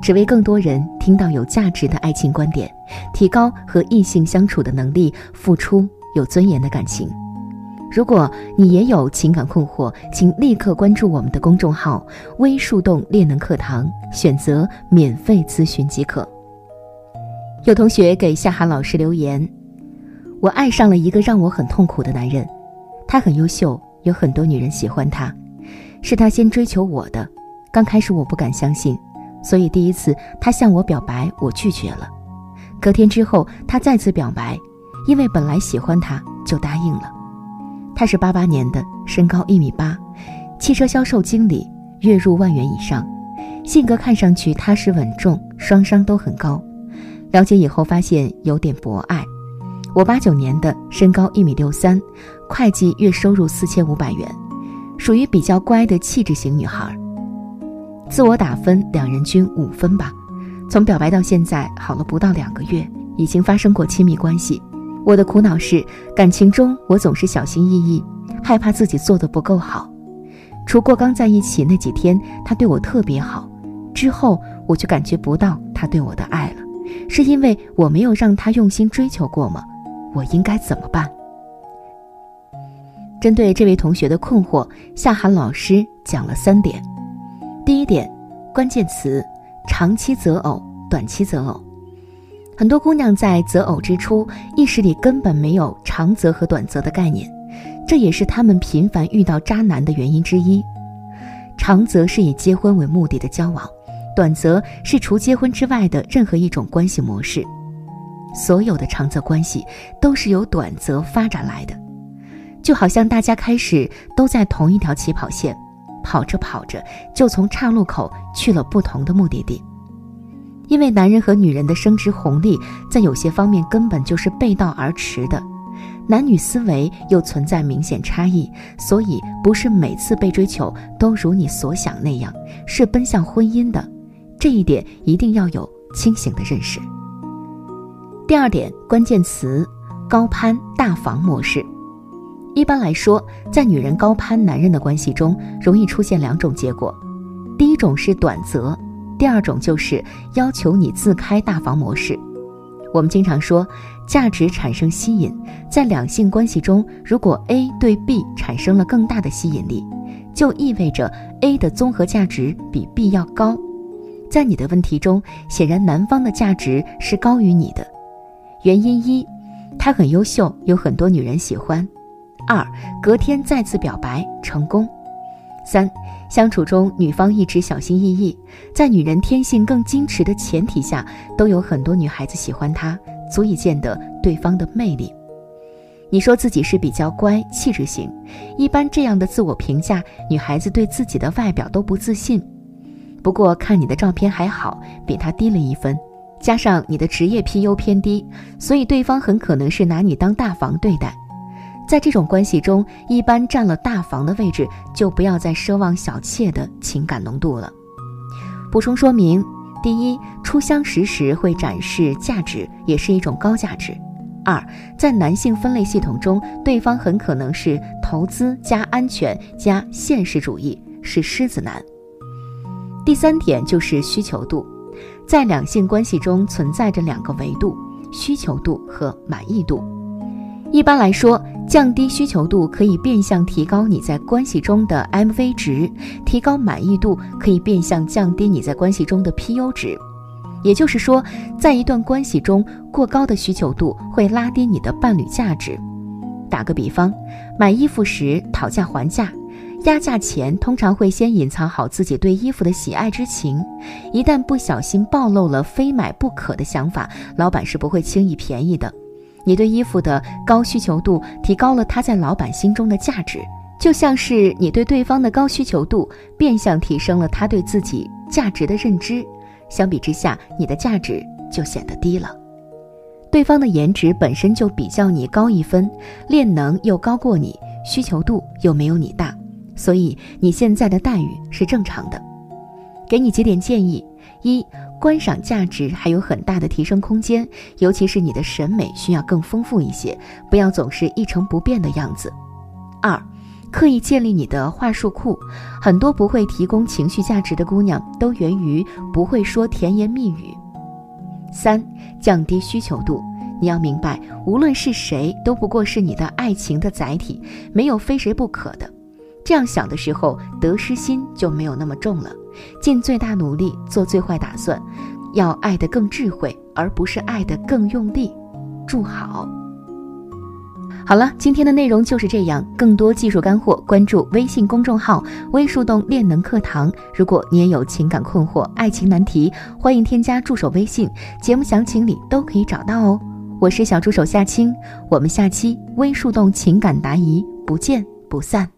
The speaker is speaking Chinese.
只为更多人听到有价值的爱情观点，提高和异性相处的能力，付出有尊严的感情。如果你也有情感困惑，请立刻关注我们的公众号“微树洞恋能课堂”，选择免费咨询即可。有同学给夏涵老师留言：“我爱上了一个让我很痛苦的男人，他很优秀，有很多女人喜欢他，是他先追求我的。刚开始我不敢相信。”所以第一次他向我表白，我拒绝了。隔天之后，他再次表白，因为本来喜欢他，就答应了。他是八八年的，身高一米八，汽车销售经理，月入万元以上，性格看上去踏实稳重，双商都很高。了解以后发现有点博爱。我八九年的，身高一米六三，会计月收入四千五百元，属于比较乖的气质型女孩。自我打分，两人均五分吧。从表白到现在，好了不到两个月，已经发生过亲密关系。我的苦恼是，感情中我总是小心翼翼，害怕自己做的不够好。除过刚在一起那几天，他对我特别好，之后我就感觉不到他对我的爱了，是因为我没有让他用心追求过吗？我应该怎么办？针对这位同学的困惑，夏涵老师讲了三点。点，关键词：长期择偶，短期择偶。很多姑娘在择偶之初，意识里根本没有长择和短择的概念，这也是她们频繁遇到渣男的原因之一。长择是以结婚为目的的交往，短择是除结婚之外的任何一种关系模式。所有的长择关系都是由短择发展来的，就好像大家开始都在同一条起跑线。跑着跑着，就从岔路口去了不同的目的地。因为男人和女人的生殖红利在有些方面根本就是背道而驰的，男女思维又存在明显差异，所以不是每次被追求都如你所想那样是奔向婚姻的。这一点一定要有清醒的认识。第二点，关键词：高攀大房模式。一般来说，在女人高攀男人的关系中，容易出现两种结果：第一种是短择，第二种就是要求你自开大房模式。我们经常说，价值产生吸引，在两性关系中，如果 A 对 B 产生了更大的吸引力，就意味着 A 的综合价值比 B 要高。在你的问题中，显然男方的价值是高于你的。原因一，他很优秀，有很多女人喜欢。二，隔天再次表白成功。三，相处中女方一直小心翼翼，在女人天性更矜持的前提下，都有很多女孩子喜欢她，足以见得对方的魅力。你说自己是比较乖、气质型，一般这样的自我评价，女孩子对自己的外表都不自信。不过看你的照片还好，比他低了一分，加上你的职业 PU 偏低，所以对方很可能是拿你当大房对待。在这种关系中，一般占了大房的位置，就不要再奢望小妾的情感浓度了。补充说明：第一，初相识时会展示价值，也是一种高价值；二，在男性分类系统中，对方很可能是投资加安全加现实主义，是狮子男。第三点就是需求度，在两性关系中存在着两个维度：需求度和满意度。一般来说，降低需求度可以变相提高你在关系中的 M V 值，提高满意度可以变相降低你在关系中的 P U 值。也就是说，在一段关系中，过高的需求度会拉低你的伴侣价值。打个比方，买衣服时讨价还价，压价前通常会先隐藏好自己对衣服的喜爱之情，一旦不小心暴露了非买不可的想法，老板是不会轻易便宜的。你对衣服的高需求度提高了他在老板心中的价值，就像是你对对方的高需求度变相提升了他对自己价值的认知。相比之下，你的价值就显得低了。对方的颜值本身就比较你高一分，练能又高过你，需求度又没有你大，所以你现在的待遇是正常的。给你几点建议：一、观赏价值还有很大的提升空间，尤其是你的审美需要更丰富一些，不要总是一成不变的样子。二、刻意建立你的话术库，很多不会提供情绪价值的姑娘都源于不会说甜言蜜语。三、降低需求度，你要明白，无论是谁都不过是你的爱情的载体，没有非谁不可的。这样想的时候，得失心就没有那么重了。尽最大努力做最坏打算，要爱得更智慧，而不是爱得更用力。祝好。好了，今天的内容就是这样。更多技术干货，关注微信公众号“微树洞练能课堂”。如果你也有情感困惑、爱情难题，欢迎添加助手微信，节目详情里都可以找到哦。我是小助手夏青，我们下期微树洞情感答疑不见不散。